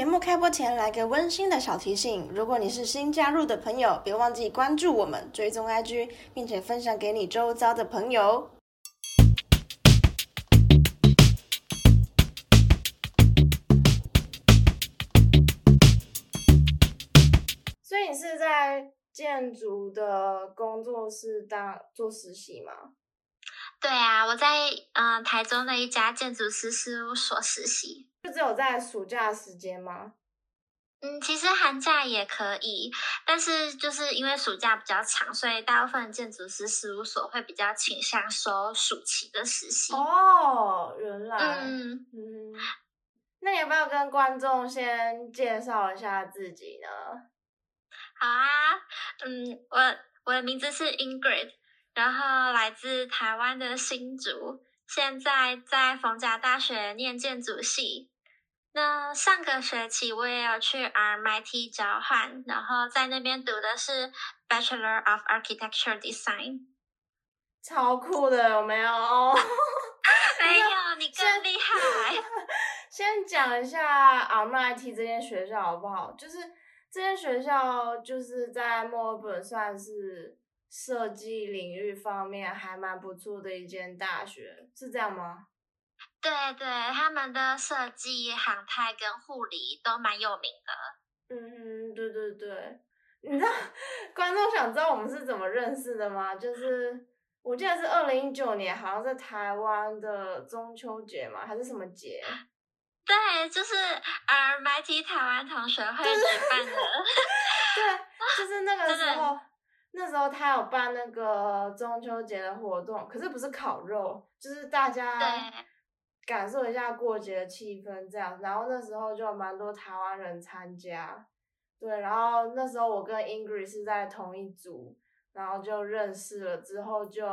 节目开播前来个温馨的小提醒：如果你是新加入的朋友，别忘记关注我们、追踪 IG，并且分享给你周遭的朋友。所以你是在建筑的工作室当做实习吗？对啊，我在嗯台中的一家建筑师事务所实习。就只有在暑假时间吗？嗯，其实寒假也可以，但是就是因为暑假比较长，所以大部分建筑师事务所会比较倾向收暑期的实习。哦，原来，嗯嗯，那你要不要跟观众先介绍一下自己呢？好啊，嗯，我我的名字是 Ingrid，然后来自台湾的新竹，现在在逢甲大学念建筑系。那上个学期我也有去 RMIT 交换，然后在那边读的是 Bachelor of Architecture Design。超酷的，有 没有？没有，你更厉害。先讲一下 RMIT 这间学校好不好？就是这间学校就是在墨尔本算是设计领域方面还蛮不错的一间大学，是这样吗？对对，他们的设计、航太跟护理都蛮有名的。嗯，对对对，你知道观众想知道我们是怎么认识的吗？就是我记得是二零一九年，好像在台湾的中秋节嘛，还是什么节？对，就是 RMIT 台湾同学会举办的。对，就是那个时候，那时候他有办那个中秋节的活动，可是不是烤肉，就是大家。感受一下过节的气氛，这样，然后那时候就蛮多台湾人参加，对，然后那时候我跟 Ingrid 是在同一组，然后就认识了，之后就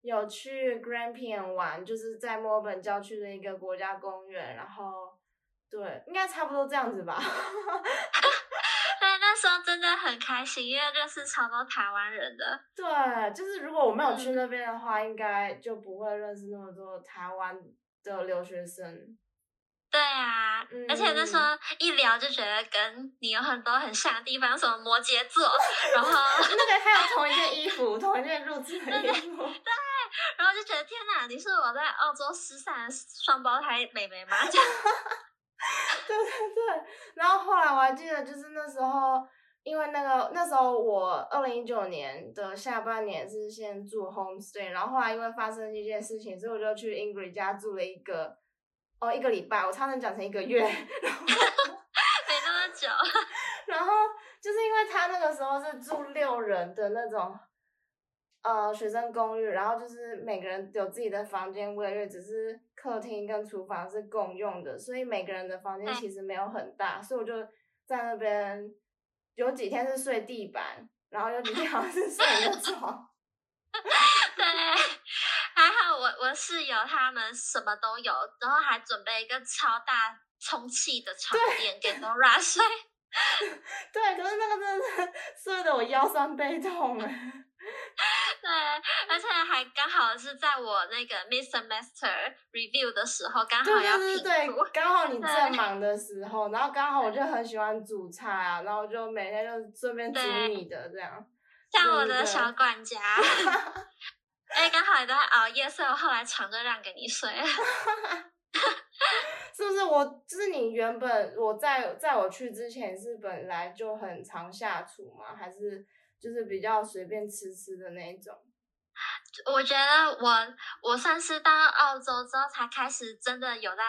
有去 Grampian 玩，就是在墨尔本郊区的一个国家公园，然后对，应该差不多这样子吧。对，那时候真的很开心，因为认识超多台湾人的。对，就是如果我没有去那边的话，应该就不会认识那么多台湾。的留学生，对啊，而且那时候一聊就觉得跟你有很多很像的地方，什么摩羯座，然后 那个还有同一件衣服，同一件入职的衣服，对，然后就觉得天哪，你是我在澳洲失散的双胞胎妹妹吗？对对对，然后后来我还记得，就是那时候。因为那个那时候我二零一九年的下半年是先住 homestay，然后后来因为发生一件事情，所以我就去 Ingrid 家住了一个哦一个礼拜，我差点讲成一个月，然后 没那么久。然后就是因为他那个时候是住六人的那种呃学生公寓，然后就是每个人有自己的房间，卫浴只是客厅跟厨房是共用的，所以每个人的房间其实没有很大，所以我就在那边。有几天是睡地板，然后有几天好像是睡的床。对，还好我我室友他们什么都有，然后还准备一个超大充气的床垫给 Nora 睡。对，可是那个真的是 睡的我腰酸背痛哎。对，而且还刚好是在我那个 mid semester review 的时候，刚好要对对对，刚好你正忙的时候，然后刚好我就很喜欢煮菜啊，然后就每天就顺便煮你的这样，像我的小管家。哎，刚好也在熬夜，所以我后来床就让给你睡了。是不是我？就是你原本我在在我去之前是本来就很常下厨吗？还是？就是比较随便吃吃的那一种，我觉得我我算是到澳洲之后才开始真的有在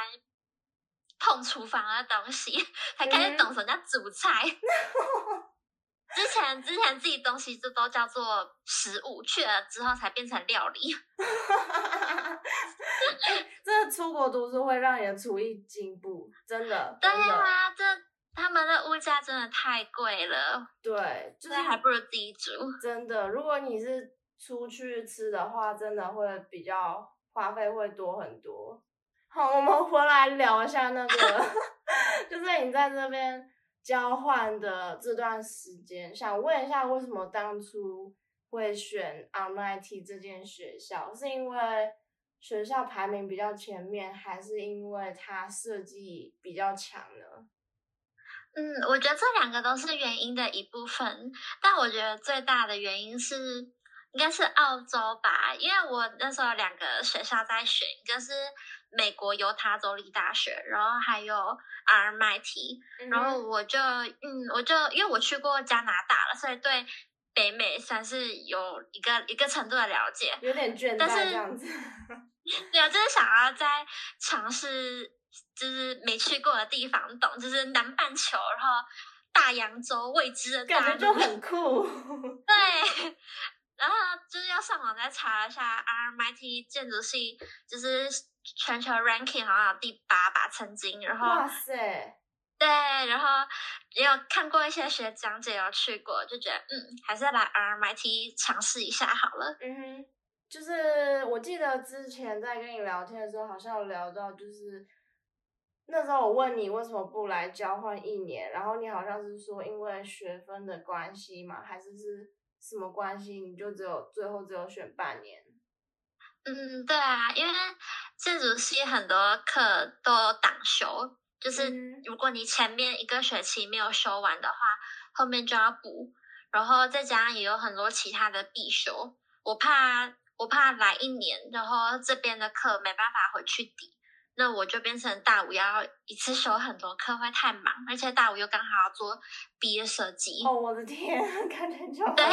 碰厨房的东西，才开始懂什么叫煮菜。之前之前自己东西就都叫做食物，去了之后才变成料理。这出国读书会让你的厨艺进步，真的。对啊，这。他们的物价真的太贵了，对，就是还不如自己煮。真的，如果你是出去吃的话，真的会比较花费会多很多。好，我们回来聊一下那个，就是你在这边交换的这段时间，想问一下，为什么当初会选 RMIT 这间学校？是因为学校排名比较前面，还是因为它设计比较强呢？嗯，我觉得这两个都是原因的一部分，但我觉得最大的原因是应该是澳洲吧，因为我那时候两个学校在选，一个是美国犹他州立大学，然后还有 RMIT，然后我就嗯，我就因为我去过加拿大了，所以对北美算是有一个一个程度的了解，有点倦怠这样子。对啊，就是想要再尝试。就是没去过的地方，懂？就是南半球，然后大洋洲未知的感觉就 很酷。对，然后就是要上网再查一下 RMIT 建筑系，就是全球 ranking 好像有第八吧，曾经。然后哇塞，对，然后也有看过一些学讲解，有去过，就觉得嗯，还是来 RMIT 尝试一下好了。嗯哼，就是我记得之前在跟你聊天的时候，好像有聊到就是。那时候我问你为什么不来交换一年，然后你好像是说因为学分的关系嘛，还是是什么关系？你就只有最后只有选半年。嗯，对啊，因为建筑系很多课都挡修，就是如果你前面一个学期没有修完的话，后面就要补，然后再加上也有很多其他的必修，我怕我怕来一年，然后这边的课没办法回去抵。那我就变成大五要一次修很多课，会太忙，而且大五又刚好要做毕业设计。哦，我的天，看起来就对，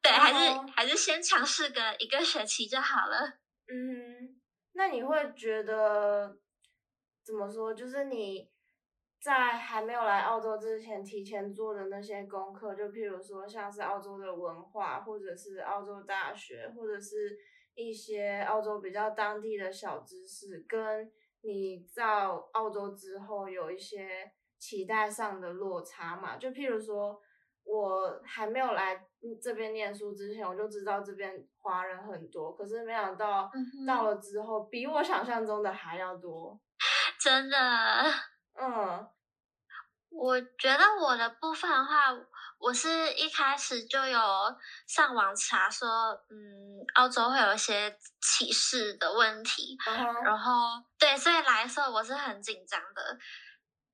对，还是还是先尝试个一个学期就好了。嗯，那你会觉得怎么说？就是你在还没有来澳洲之前，提前做的那些功课，就譬如说像是澳洲的文化，或者是澳洲大学，或者是。一些澳洲比较当地的小知识，跟你到澳洲之后有一些期待上的落差嘛？就譬如说，我还没有来这边念书之前，我就知道这边华人很多，可是没想到到了之后，比我想象中的还要多，真的，嗯。我觉得我的部分的话，我是一开始就有上网查说，嗯，澳洲会有一些歧视的问题，然后对，所以来的时候我是很紧张的。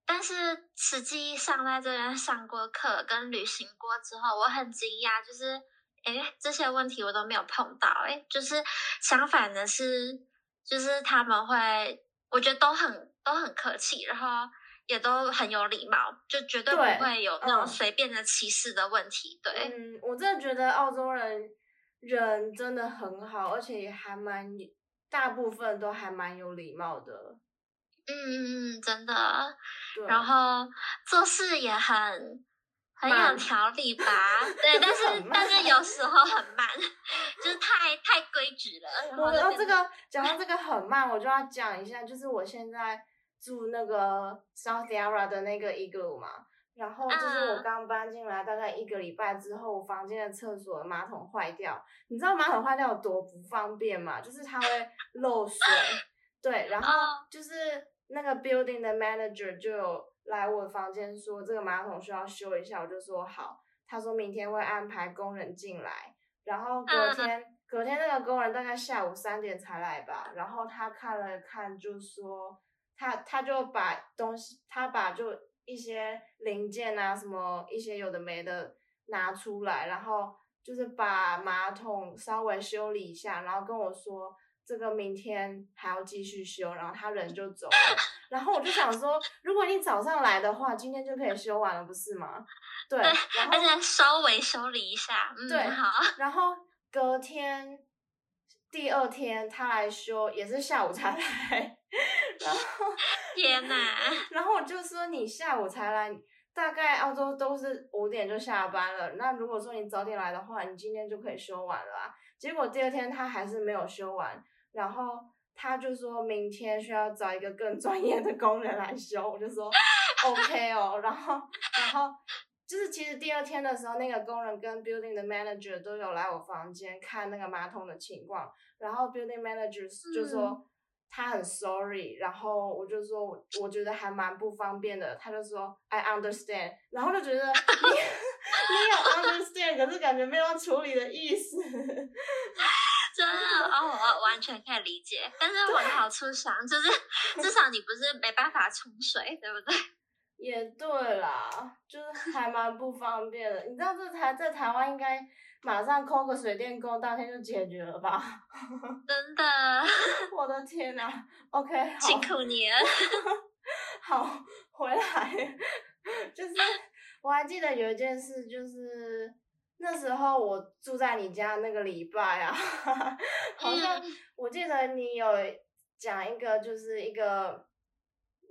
但是实际上在这边上过课跟旅行过之后，我很惊讶，就是哎，这些问题我都没有碰到，哎，就是相反的是，就是他们会，我觉得都很都很客气，然后。也都很有礼貌，就绝对不会有那种随便的歧视的问题。对，嗯，我真的觉得澳洲人人真的很好，而且也还蛮大部分都还蛮有礼貌的。嗯嗯嗯，真的。然后做事也很很有条理吧？对，但是但是有时候很慢，就是太太规矩了。我要这个讲到这个很慢，我就要讲一下，就是我现在。住那个 South Yarra 的那个 igloo 嘛，然后就是我刚搬进来大概一个礼拜之后，我房间的厕所马桶坏掉。你知道马桶坏掉有多不方便吗？就是它会漏水。对，然后就是那个 building 的 manager 就有来我房间说这个马桶需要修一下，我就说好。他说明天会安排工人进来，然后隔天隔天那个工人大概下午三点才来吧，然后他看了看就说。他他就把东西，他把就一些零件啊，什么一些有的没的拿出来，然后就是把马桶稍微修理一下，然后跟我说这个明天还要继续修，然后他人就走了。然后我就想说，如果你早上来的话，今天就可以修完了，不是吗？对，然后而且稍微修理一下，对，好。然后隔天第二天他来修，也是下午才来。然后 天哪！然后我就说你下午才来，大概澳洲都是五点就下班了。那如果说你早点来的话，你今天就可以修完了啊。结果第二天他还是没有修完，然后他就说明天需要找一个更专业的工人来修。我就说 OK 哦。然后，然后就是其实第二天的时候，那个工人跟 building 的 manager 都有来我房间看那个马桶的情况，然后 building manager 就说。他很 sorry，然后我就说，我我觉得还蛮不方便的。他就说 I understand，然后就觉得你 你有 understand，可是感觉没有处理的意思。真的哦，我完全可以理解。但是往好处想，就是至少你不是没办法冲水，对不对？也对啦，就是还蛮不方便的。你知道这台在台湾应该马上扣个水电工，当天就解决了吧？真的，我的天哪！OK，辛苦你了。好，回来，就是我还记得有一件事，就是那时候我住在你家那个礼拜啊，好像我记得你有讲一个，就是一个。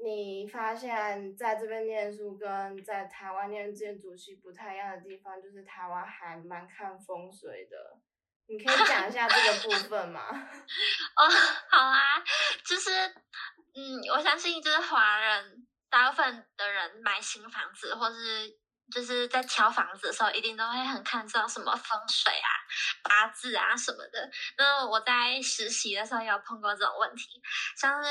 你发现在这边念书跟在台湾念建筑系不太一样的地方，就是台湾还蛮看风水的。你可以讲一下这个部分吗？哦，好啊，就是，嗯，我相信就是华人大部分的人买新房子或是就是在挑房子的时候，一定都会很看重什么风水啊、八字啊什么的。那我在实习的时候也有碰过这种问题，像是。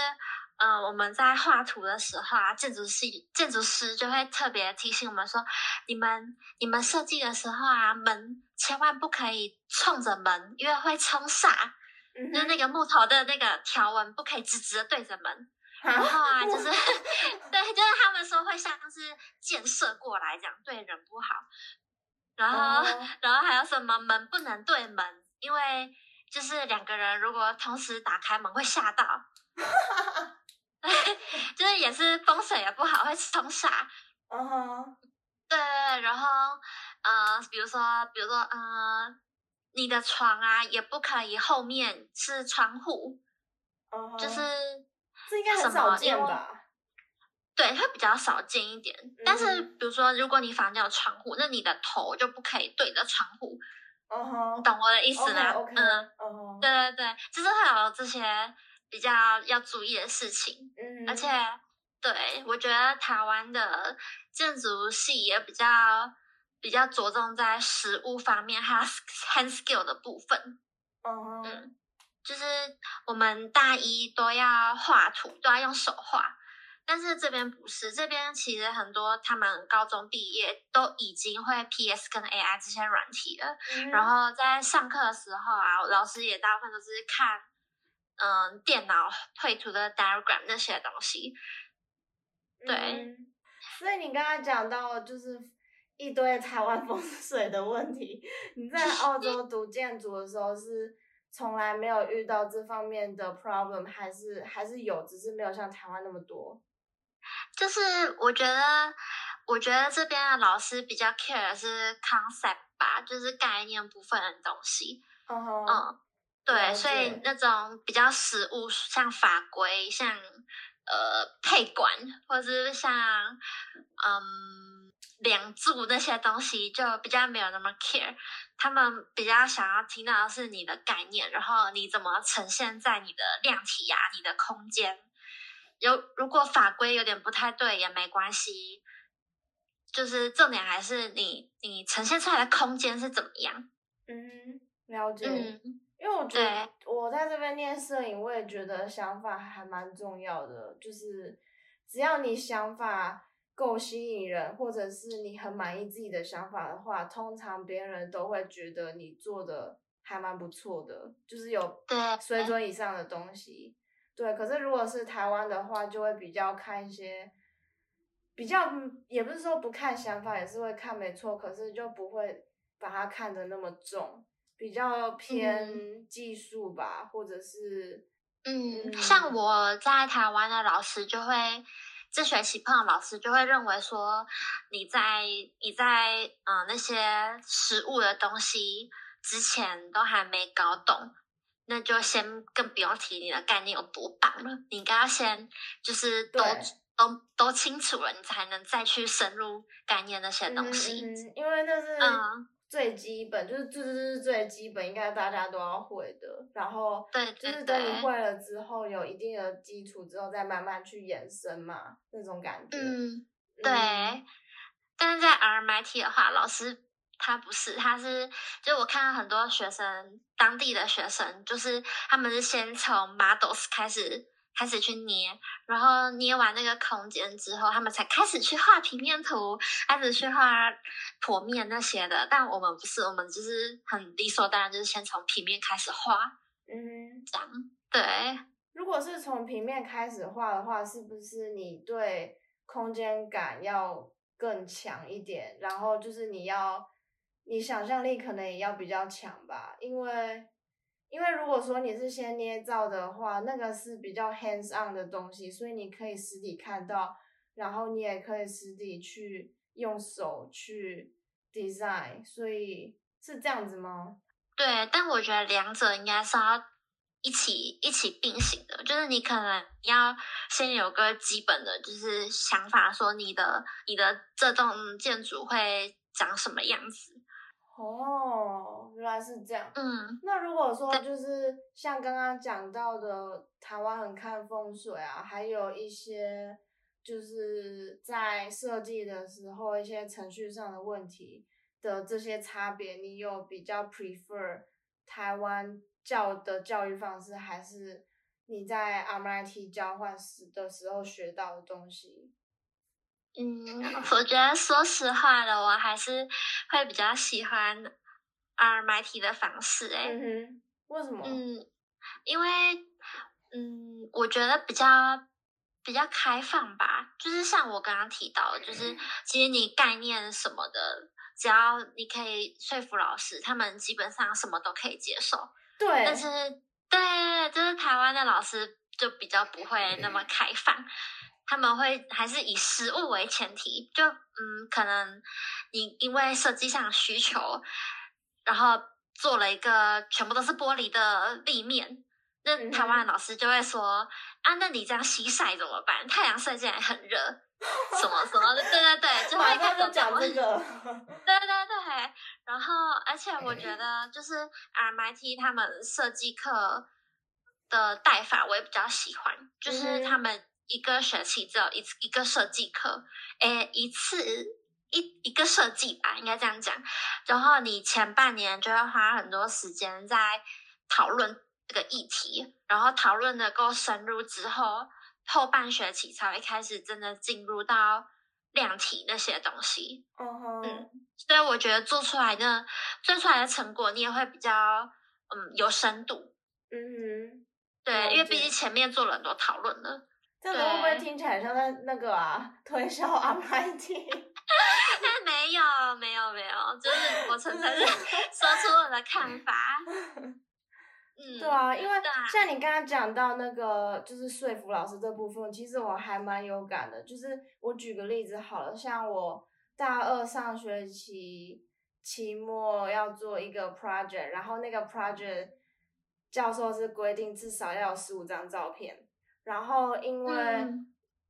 嗯，我们在画图的时候啊，建筑系建筑师就会特别提醒我们说，你们你们设计的时候啊，门千万不可以冲着门，因为会冲煞。就是那个木头的那个条纹不可以直直的对着门。然后啊，就是 对，就是他们说会像是箭射过来这样，对人不好。然后，然后还有什么门不能对门，因为就是两个人如果同时打开门会吓到。就是也是风水也不好，会冲煞。嗯哼，对然后呃，比如说，比如说，呃，你的床啊，也不可以后面是窗户。哦。就是这应该很少见吧？对，会比较少见一点。但是，比如说，如果你房间有窗户，那你的头就不可以对着窗户。嗯哼，懂我的意思吗？嗯嗯，对对对，就是会有这些。比较要注意的事情，嗯，而且对我觉得台湾的建筑系也比较比较着重在实物方面，还有 hand skill 的部分，嗯，就是我们大一都要画图，都要用手画，但是这边不是，这边其实很多他们高中毕业都已经会 PS 跟 AI 这些软体了，然后在上课的时候啊，老师也大部分都是看。嗯，电脑绘图的 diagram 那些东西，对。所以你刚刚讲到就是一堆台湾风水的问题，你在澳 洲读建筑的时候是从来没有遇到这方面的 problem，还是还是有，只是没有像台湾那么多。就是我觉得，我觉得这边的老师比较 care 的是 concept 吧，就是概念部分的东西。嗯。对，所以那种比较实物，像法规、像呃配管，或者是像嗯梁柱那些东西，就比较没有那么 care。他们比较想要听到的是你的概念，然后你怎么呈现在你的量体呀、你的空间。有如果法规有点不太对也没关系，就是重点还是你你呈现出来的空间是怎么样。嗯，了解。嗯。因为我觉得我在这边念摄影，我也觉得想法还蛮重要的。就是只要你想法够吸引人，或者是你很满意自己的想法的话，通常别人都会觉得你做的还蛮不错的，就是有水准以上的东西。对，可是如果是台湾的话，就会比较看一些，比较也不是说不看想法，也是会看没错，可是就不会把它看得那么重。比较偏技术吧，或者是嗯，像我在台湾的老师就会，这学期碰到老师就会认为说，你在你在嗯那些实物的东西之前都还没搞懂，那就先更不用提你的概念有多棒了。你应该要先就是都都都清楚了，你才能再去深入概念那些东西，因为那是嗯。最基本就是这这是最基本，应该大家都要会的。然后，对，就是等你会了之后，有一定的基础之后，再慢慢去延伸嘛，那种感觉。嗯，对。但是在 RMIT 的话，老师他不是，他是，就我看到很多学生，当地的学生，就是他们是先从 models 开始。开始去捏，然后捏完那个空间之后，他们才开始去画平面图，开始去画剖面那些的。但我们不是，我们就是很理所当然，就是先从平面开始画。嗯，这样对。如果是从平面开始画的话，是不是你对空间感要更强一点，然后就是你要你想象力可能也要比较强吧，因为因为如果说你是先捏造的话，那个是比较 hands on 的东西，所以你可以实体看到，然后你也可以实体去用手去 design，所以是这样子吗？对，但我觉得两者应该是要一起一起并行的，就是你可能要先有个基本的，就是想法，说你的你的这栋建筑会长什么样子。哦，原来是这样。嗯，那如果说就是像刚刚讲到的，台湾很看风水啊，还有一些就是在设计的时候一些程序上的问题。的这些差别，你有比较 prefer 台湾教的教育方式，还是你在 MIT 交换时的时候学到的东西？嗯，我觉得说实话的，我还是会比较喜欢 MIT 的方式。哎，嗯，为什么？嗯，因为嗯，我觉得比较比较开放吧，就是像我刚刚提到的，就是其实你概念什么的。只要你可以说服老师，他们基本上什么都可以接受。对，但是对，就是台湾的老师就比较不会那么开放，他们会还是以实物为前提。就嗯，可能你因为设计上需求，然后做了一个全部都是玻璃的立面，那台湾的老师就会说啊，那你这样西晒怎么办？太阳晒进来很热。什么什么的，对对对，就会开始讲这个。对对对，然后而且我觉得就是 MIT 他们设计课的带法我也比较喜欢，就是他们一个学期只有一次一个设计课，诶，一次一一个设计吧，应该这样讲。然后你前半年就会花很多时间在讨论这个议题，然后讨论的够深入之后。后半学期才会开始真的进入到量体那些东西，嗯，所以我觉得做出来的做出来的成果，你也会比较嗯有深度，嗯，对，因为毕竟前面做了很多讨论了，这个会不会听起来像在那个啊推销 MIT？没有没有没有，就是我纯粹是 说出我的看法。对啊，因为像你刚刚讲到那个，就是说服老师这部分，其实我还蛮有感的。就是我举个例子好了，像我大二上学期期末要做一个 project，然后那个 project 教授是规定至少要有十五张照片，然后因为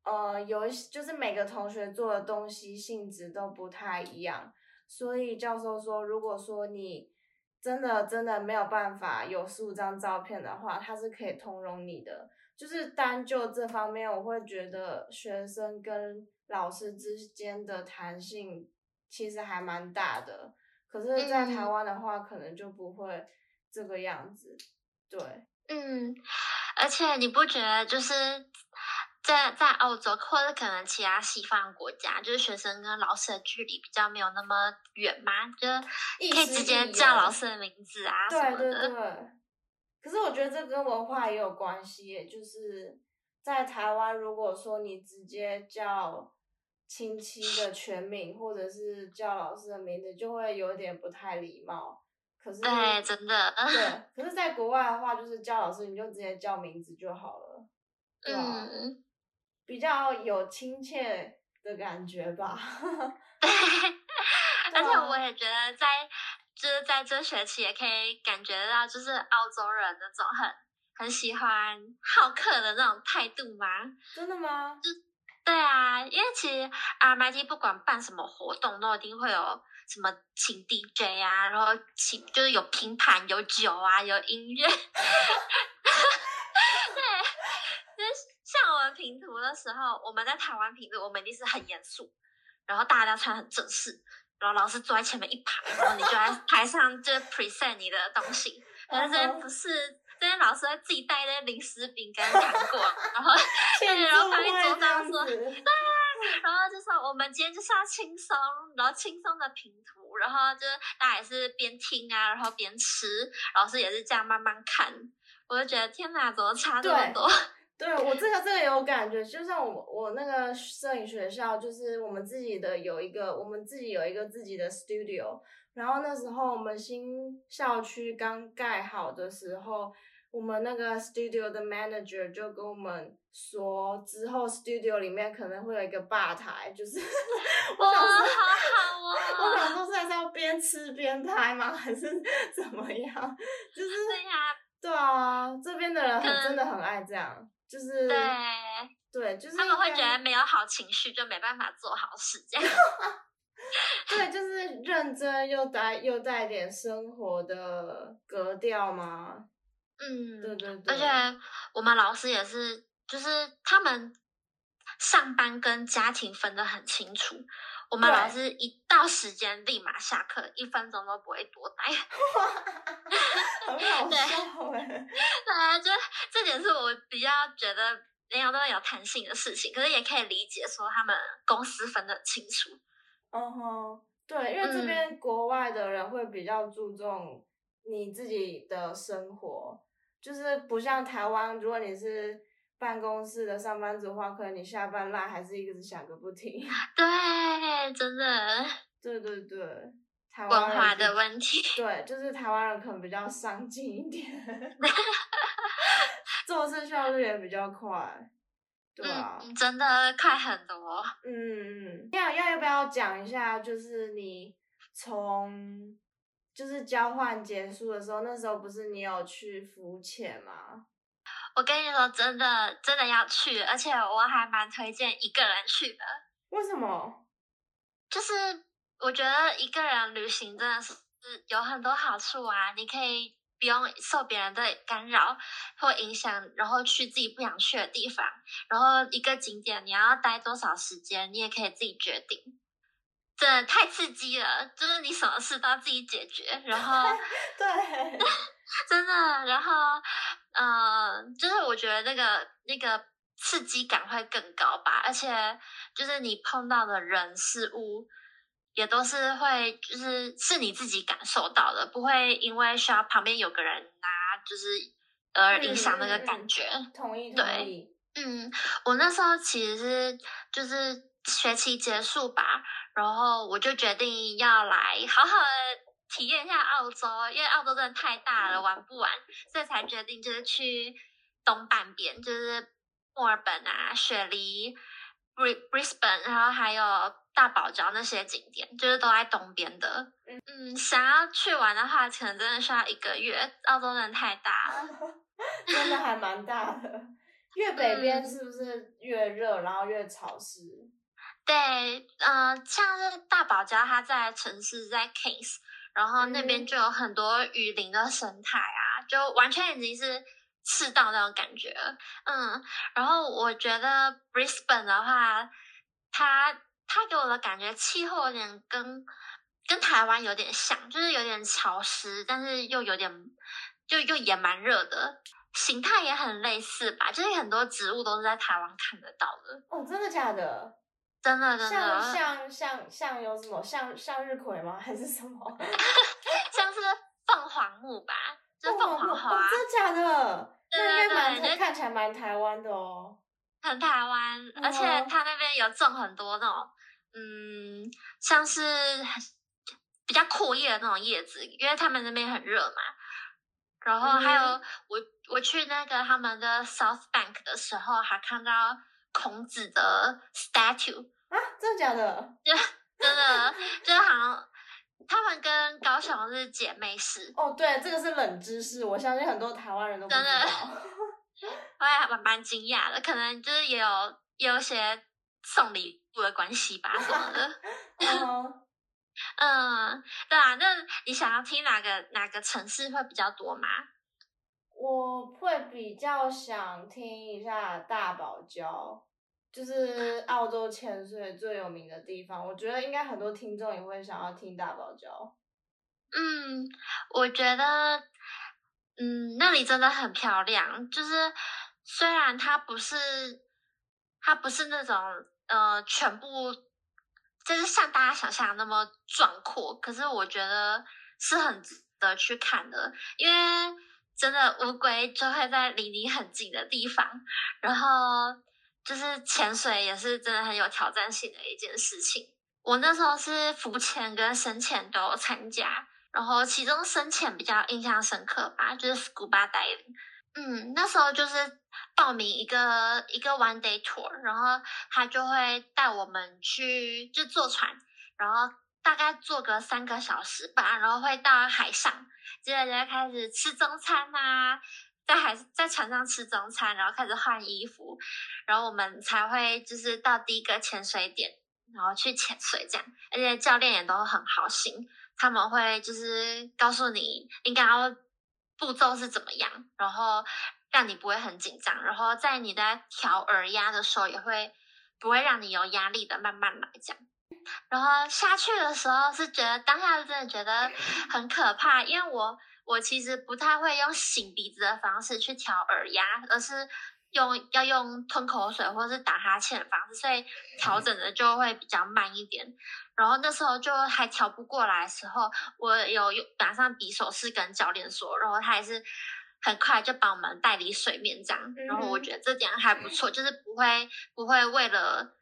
呃有一些就是每个同学做的东西性质都不太一样，所以教授说，如果说你真的真的没有办法有十五张照片的话，他是可以通融你的。就是单就这方面，我会觉得学生跟老师之间的弹性其实还蛮大的。可是，在台湾的话，可能就不会这个样子。对，嗯，而且你不觉得就是？在在澳洲或者可能其他西方国家，就是学生跟老师的距离比较没有那么远吗，就是可以直接叫老师的名字啊什么的。对对对。可是我觉得这跟文化也有关系，就是在台湾，如果说你直接叫亲戚的全名，或者是叫老师的名字，就会有点不太礼貌。可是对，真的。对，可是在国外的话，就是叫老师你就直接叫名字就好了。嗯。比较有亲切的感觉吧，对，而且我也觉得在就是在这学期也可以感觉到，就是澳洲人那种很很喜欢好客的那种态度吗？真的吗？就对啊，因为其实 RMIT 不管办什么活动，都一定会有什么请 DJ 啊，然后请就是有拼盘、有酒啊、有音乐。对，就是像我们评图的时候，我们在台湾评图，我们一定是很严肃，然后大家穿很正式，然后老师坐在前面一排，然后你就在台上就 present 你的东西。可是这边不是，这边老师会自己带一些零食、饼干、糖果，然后 然后放一桌上说，对啊，然后就说我们今天就是要轻松，然后轻松的评图，然后就是大家也是边听啊，然后边吃，老师也是这样慢慢看，我就觉得天哪，怎么差这么多？对我这个这个有感觉，就像我我那个摄影学校，就是我们自己的有一个，我们自己有一个自己的 studio。然后那时候我们新校区刚盖好的时候，我们那个 studio 的 manager 就跟我们说，之后 studio 里面可能会有一个吧台，就是哇，好好哦！我想说是要边吃边拍吗？还是怎么样？就是对呀，对啊，这边的人很真的很爱这样，就是对对，就是他们会觉得没有好情绪就没办法做好事，这样。对，就是认真又带又带点生活的格调嘛。嗯，对对对。而且我们老师也是，就是他们上班跟家庭分得很清楚。我们老师一到时间立马下课，一分钟都不会多待。很好笑哎。对啊，就这点是我比较觉得人家都有弹性的事情，可是也可以理解说他们公司分得很清楚。嗯哼，对，因为这边国外的人会比较注重你自己的生活，就是不像台湾，如果你是办公室的上班族的话，可能你下班赖还是一直响个不停。对，真的。对对对，台湾文化的问题。对，就是台湾人可能比较上进一点，做事效率也比较快。嗯，真的快很多。嗯嗯，要要要不要讲一下？就是你从就是交换结束的时候，那时候不是你有去浮潜吗？我跟你说，真的真的要去，而且我还蛮推荐一个人去的。为什么？就是我觉得一个人旅行真的是有很多好处啊，你可以。不用受别人的干扰或影响，然后去自己不想去的地方。然后一个景点你要待多少时间，你也可以自己决定。真的太刺激了，就是你什么事都要自己解决。然后，对，真的。然后，嗯，就是我觉得那个那个刺激感会更高吧。而且，就是你碰到的人事物。也都是会，就是是你自己感受到的，不会因为需要旁边有个人拿，就是而影响那个感觉。同意，同意。嗯，我那时候其实是就是学期结束吧，然后我就决定要来好好的体验一下澳洲，因为澳洲真的太大了，玩不完，所以才决定就是去东半边，就是墨尔本啊、雪梨、Brisbane，然后还有。大堡礁那些景点就是都在东边的，嗯，想要去玩的话，可能真的需要一个月。澳洲真的太大了，真的还蛮大的。越北边是不是越热，然后越潮湿？对，嗯，像是大堡礁，它在城市在 Kings，然后那边就有很多雨林的生态啊，就完全已经是赤道那种感觉。嗯，然后我觉得 Brisbane 的话，它它给我的感觉气候有点跟跟台湾有点像，就是有点潮湿，但是又有点就又也蛮热的，形态也很类似吧，就是很多植物都是在台湾看得到的。哦，真的假的？真的真的。像像像像有什么向向日葵吗？还是什么？像是凤凰木吧，就凤凰花。真的假的？那应该蛮看起来蛮台湾的哦。很台湾，而且它那边有种很多那种。嗯，像是比较阔叶的那种叶子，因为他们那边很热嘛。然后还有我我去那个他们的 South Bank 的时候，还看到孔子的 statue 啊，真的假的？就 真的，就是好像他们跟高雄是姐妹市。哦，对，这个是冷知识，我相信很多台湾人都不知道。我也蛮蛮惊讶的，可能就是也有也有些送礼物。的关系吧什么的，嗯，对啊，那你想要听哪个哪个城市会比较多吗？我会比较想听一下大堡礁，就是澳洲潜水最有名的地方。我觉得应该很多听众也会想要听大堡礁。嗯，我觉得，嗯，那里真的很漂亮。就是虽然它不是，它不是那种。呃，全部就是像大家想象那么壮阔，可是我觉得是很值得去看的，因为真的乌龟就会在离你很近的地方，然后就是潜水也是真的很有挑战性的一件事情。我那时候是浮潜跟深潜都有参加，然后其中深潜比较印象深刻吧，就是 scuba diving。嗯，那时候就是报名一个一个 one day tour，然后他就会带我们去就坐船，然后大概坐个三个小时吧，然后会到海上。接着就开始吃中餐呐，在海在船上吃中餐，然后开始换衣服，然后我们才会就是到第一个潜水点，然后去潜水这样。而且教练也都很好心，他们会就是告诉你应该要步骤是怎么样，然后让你不会很紧张，然后在你在调耳压的时候也会不会让你有压力的，慢慢来这样。然后下去的时候是觉得当下真的觉得很可怕，因为我我其实不太会用擤鼻子的方式去调耳压，而是用要用吞口水或者是打哈欠的方式，所以调整的就会比较慢一点。然后那时候就还调不过来的时候，我有用马上比手势跟教练说，然后他也是很快就把我们带离水面这样。然后我觉得这点还不错，就是不会不会为了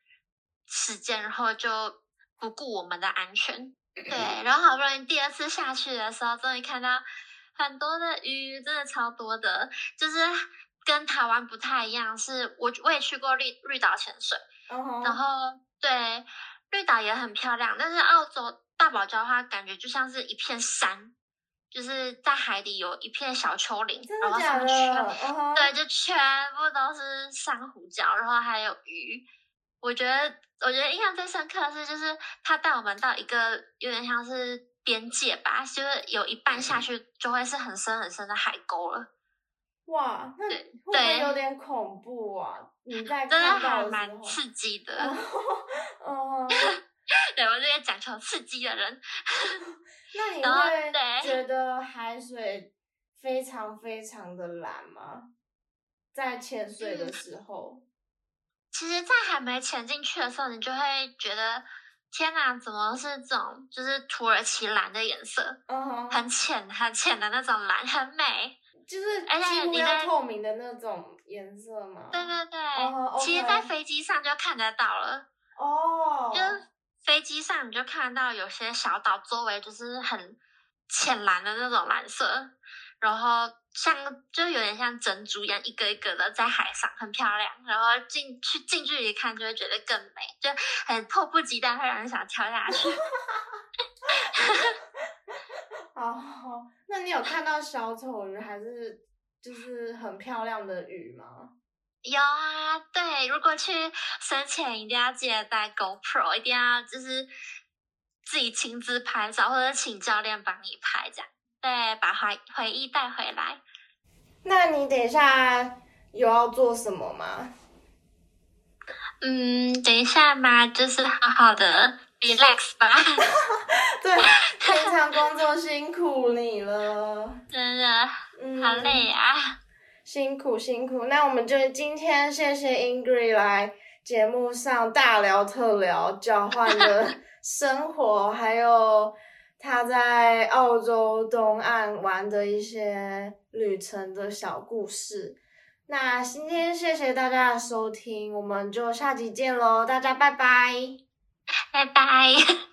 时间然后就。不顾我们的安全，对，然后好不容易第二次下去的时候，终于看到很多的鱼，真的超多的，就是跟台湾不太一样。是我我也去过绿绿岛潜水，然后对绿岛也很漂亮，但是澳洲大堡礁的话，感觉就像是一片山，就是在海底有一片小丘陵，然后上面全对，就全部都是珊瑚礁，然后还有鱼。我觉得，我觉得印象最深刻的是，就是他带我们到一个有点像是边界吧，就是有一半下去就会是很深很深的海沟了。哇，那会不会有点恐怖啊？你在真的还蛮刺激的。哦，对我这个讲求刺激的人。那你会觉得海水非常非常的蓝吗？在潜水的时候？其实，在还没潜进去的时候，你就会觉得天哪，怎么是这种就是土耳其蓝的颜色？嗯，很浅很浅的那种蓝，很美，就是几乎要透明的那种颜色嘛？对对对，其实，在飞机上就看得到了。哦，就飞机上你就看到有些小岛周围就是很浅蓝的那种蓝色。然后像就有点像珍珠一样，一个一个的在海上，很漂亮。然后近去近距离看，就会觉得更美，就很迫不及待，会让人想跳下去。哦，那你有看到小丑鱼，还是就是很漂亮的鱼吗？有啊，对。如果去深潜，一定要记得带 GoPro，一定要就是自己亲自拍照，或者请教练帮你拍，这样。对，把回回忆带回来。那你等一下有要做什么吗？嗯，等一下嘛，就是好好的 relax 吧。对，平常工作辛苦你了，真的，嗯，好累啊，辛苦辛苦。那我们就今天谢谢 Ingrid 来节目上大聊特聊交换的生活，还有。他在澳洲东岸玩的一些旅程的小故事。那今天谢谢大家的收听，我们就下集见喽，大家拜拜，拜拜。